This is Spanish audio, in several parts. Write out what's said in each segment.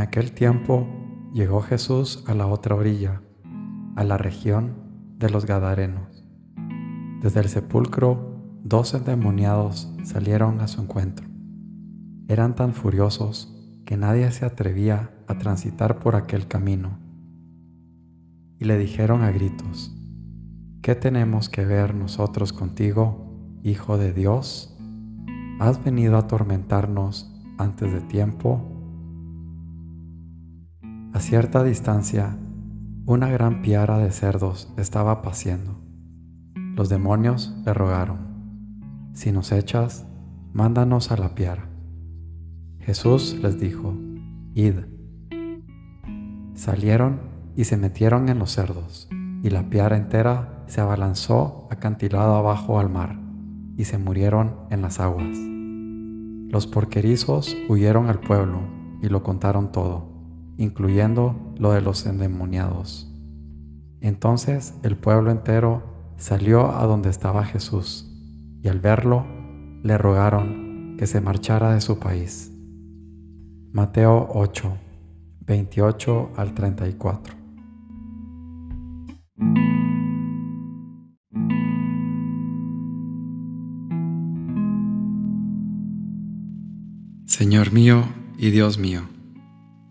aquel tiempo llegó Jesús a la otra orilla, a la región de los Gadarenos. Desde el sepulcro, dos endemoniados salieron a su encuentro. Eran tan furiosos que nadie se atrevía a transitar por aquel camino. Y le dijeron a gritos, ¿qué tenemos que ver nosotros contigo, Hijo de Dios? ¿Has venido a atormentarnos antes de tiempo? A cierta distancia, una gran piara de cerdos estaba paciendo. Los demonios le rogaron, si nos echas, mándanos a la piara. Jesús les dijo, id. Salieron y se metieron en los cerdos, y la piara entera se abalanzó acantilado abajo al mar, y se murieron en las aguas. Los porquerizos huyeron al pueblo y lo contaron todo incluyendo lo de los endemoniados. Entonces el pueblo entero salió a donde estaba Jesús y al verlo le rogaron que se marchara de su país. Mateo 8, 28 al 34. Señor mío y Dios mío,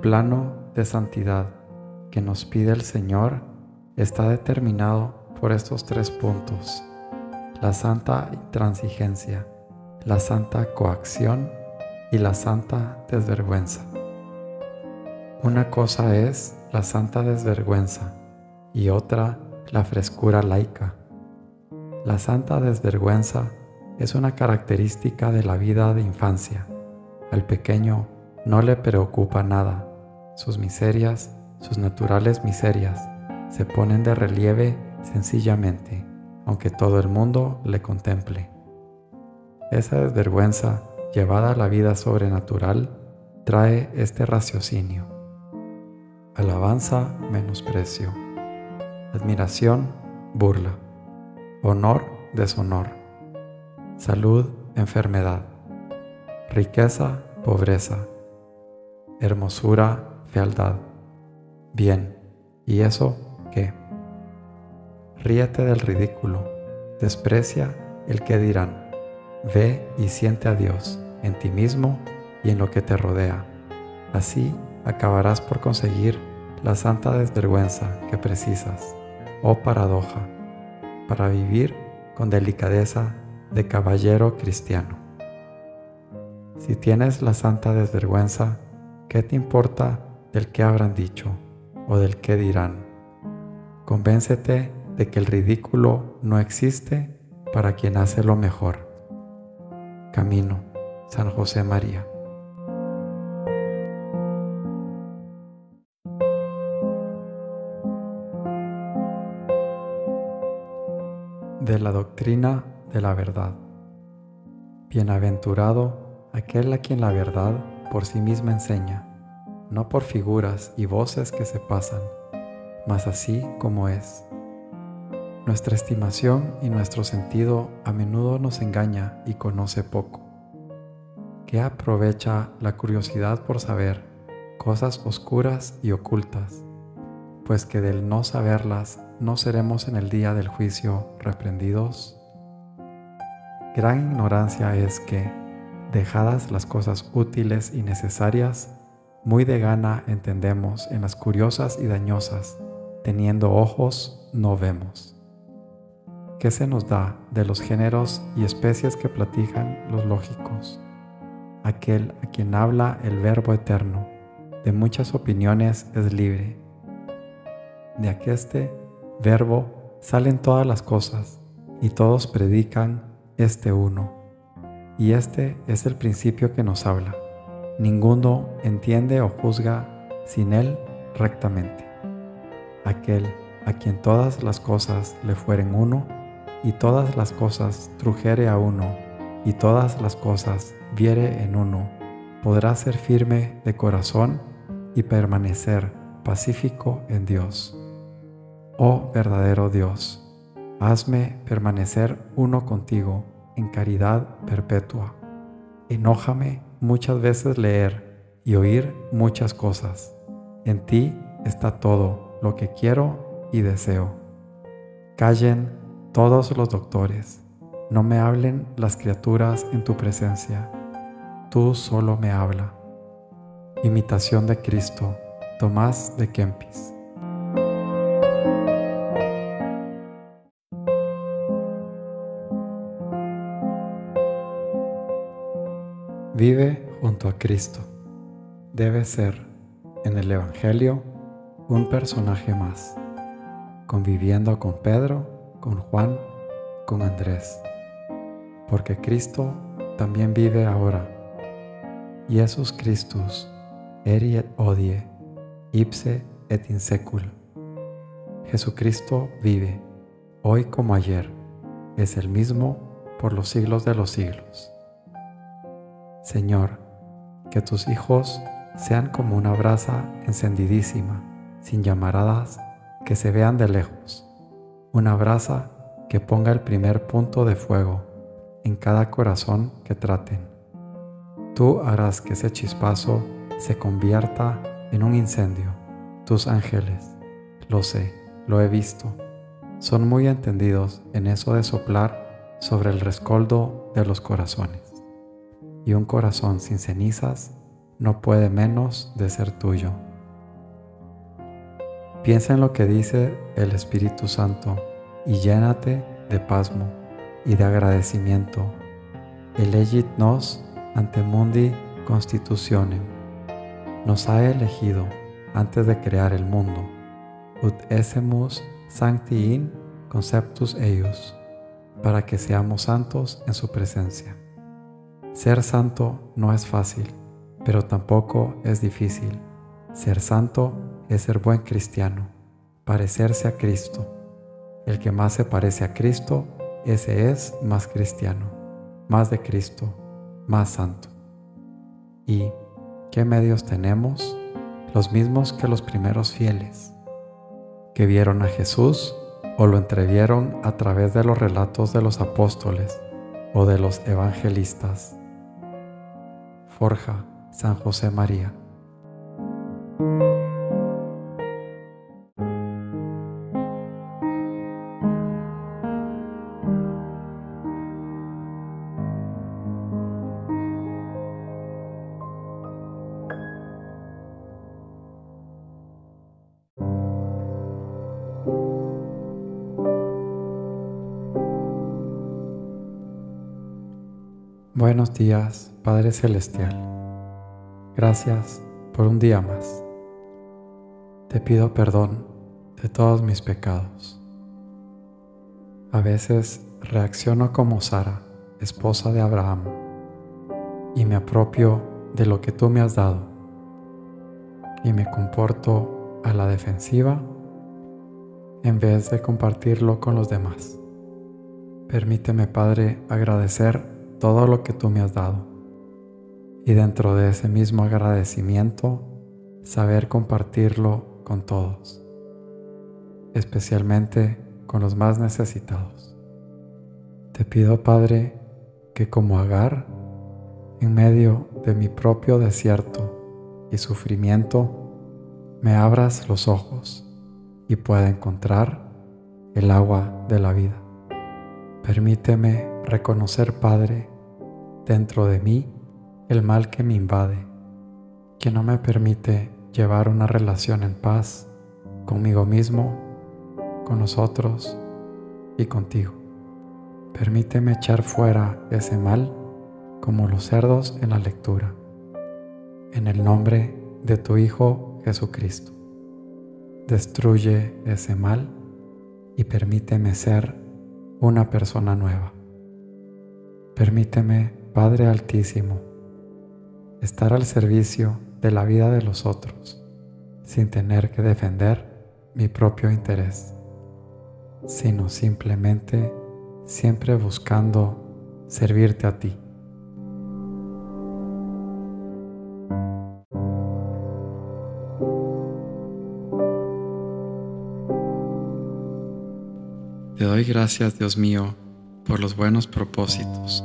Plano de santidad que nos pide el Señor está determinado por estos tres puntos. La santa intransigencia, la santa coacción y la santa desvergüenza. Una cosa es la santa desvergüenza y otra la frescura laica. La santa desvergüenza es una característica de la vida de infancia. Al pequeño no le preocupa nada. Sus miserias, sus naturales miserias, se ponen de relieve sencillamente, aunque todo el mundo le contemple. Esa desvergüenza llevada a la vida sobrenatural trae este raciocinio. Alabanza, menosprecio. Admiración, burla. Honor, deshonor. Salud, enfermedad. Riqueza, pobreza hermosura, fealdad. Bien, ¿y eso qué? Ríete del ridículo, desprecia el que dirán. Ve y siente a Dios en ti mismo y en lo que te rodea. Así acabarás por conseguir la santa desvergüenza que precisas, oh paradoja, para vivir con delicadeza de caballero cristiano. Si tienes la santa desvergüenza, ¿Qué te importa del que habrán dicho o del que dirán? Convéncete de que el ridículo no existe para quien hace lo mejor. Camino, San José María. De la doctrina de la verdad. Bienaventurado aquel a quien la verdad por sí misma enseña, no por figuras y voces que se pasan, mas así como es. Nuestra estimación y nuestro sentido a menudo nos engaña y conoce poco. ¿Qué aprovecha la curiosidad por saber cosas oscuras y ocultas? Pues que del no saberlas no seremos en el día del juicio reprendidos. Gran ignorancia es que, dejadas las cosas útiles y necesarias, muy de gana entendemos en las curiosas y dañosas, teniendo ojos no vemos. ¿Qué se nos da de los géneros y especies que platican los lógicos? aquel a quien habla el Verbo eterno, de muchas opiniones es libre. De aqueste Verbo salen todas las cosas, y todos predican este uno. Y este es el principio que nos habla. Ninguno entiende o juzga sin él rectamente. Aquel a quien todas las cosas le fueren uno, y todas las cosas trujere a uno, y todas las cosas viere en uno, podrá ser firme de corazón y permanecer pacífico en Dios. Oh verdadero Dios, hazme permanecer uno contigo en caridad perpetua. Enójame muchas veces leer y oír muchas cosas. En ti está todo lo que quiero y deseo. Callen todos los doctores, no me hablen las criaturas en tu presencia, tú solo me habla. Imitación de Cristo, Tomás de Kempis. Vive junto a Cristo. Debe ser, en el Evangelio, un personaje más, conviviendo con Pedro, con Juan, con Andrés, porque Cristo también vive ahora. Jesus Christus, eri et odie, ipse et in secul. Jesucristo vive, hoy como ayer, es el mismo por los siglos de los siglos. Señor, que tus hijos sean como una brasa encendidísima sin llamaradas que se vean de lejos, una brasa que ponga el primer punto de fuego en cada corazón que traten. Tú harás que ese chispazo se convierta en un incendio. Tus ángeles, lo sé, lo he visto, son muy entendidos en eso de soplar sobre el rescoldo de los corazones. Y un corazón sin cenizas no puede menos de ser tuyo. Piensa en lo que dice el Espíritu Santo y llénate de pasmo y de agradecimiento. Elegit nos ante mundi constitutionem. Nos ha elegido antes de crear el mundo. Ut essemus sancti in conceptus eius, para que seamos santos en su presencia. Ser santo no es fácil, pero tampoco es difícil. Ser santo es ser buen cristiano, parecerse a Cristo. El que más se parece a Cristo, ese es más cristiano, más de Cristo, más santo. ¿Y qué medios tenemos? Los mismos que los primeros fieles, que vieron a Jesús o lo entrevieron a través de los relatos de los apóstoles o de los evangelistas. Forja San José María. Buenos días, Padre Celestial. Gracias por un día más. Te pido perdón de todos mis pecados. A veces reacciono como Sara, esposa de Abraham, y me apropio de lo que tú me has dado y me comporto a la defensiva en vez de compartirlo con los demás. Permíteme, Padre, agradecer todo lo que tú me has dado. Y dentro de ese mismo agradecimiento, saber compartirlo con todos, especialmente con los más necesitados. Te pido, Padre, que como Agar, en medio de mi propio desierto y sufrimiento, me abras los ojos y pueda encontrar el agua de la vida. Permíteme reconocer, Padre, dentro de mí el mal que me invade, que no me permite llevar una relación en paz conmigo mismo, con nosotros y contigo. Permíteme echar fuera ese mal como los cerdos en la lectura. En el nombre de tu Hijo Jesucristo. Destruye ese mal y permíteme ser una persona nueva. Permíteme, Padre Altísimo, estar al servicio de la vida de los otros sin tener que defender mi propio interés, sino simplemente siempre buscando servirte a ti. Te doy gracias, Dios mío, por los buenos propósitos,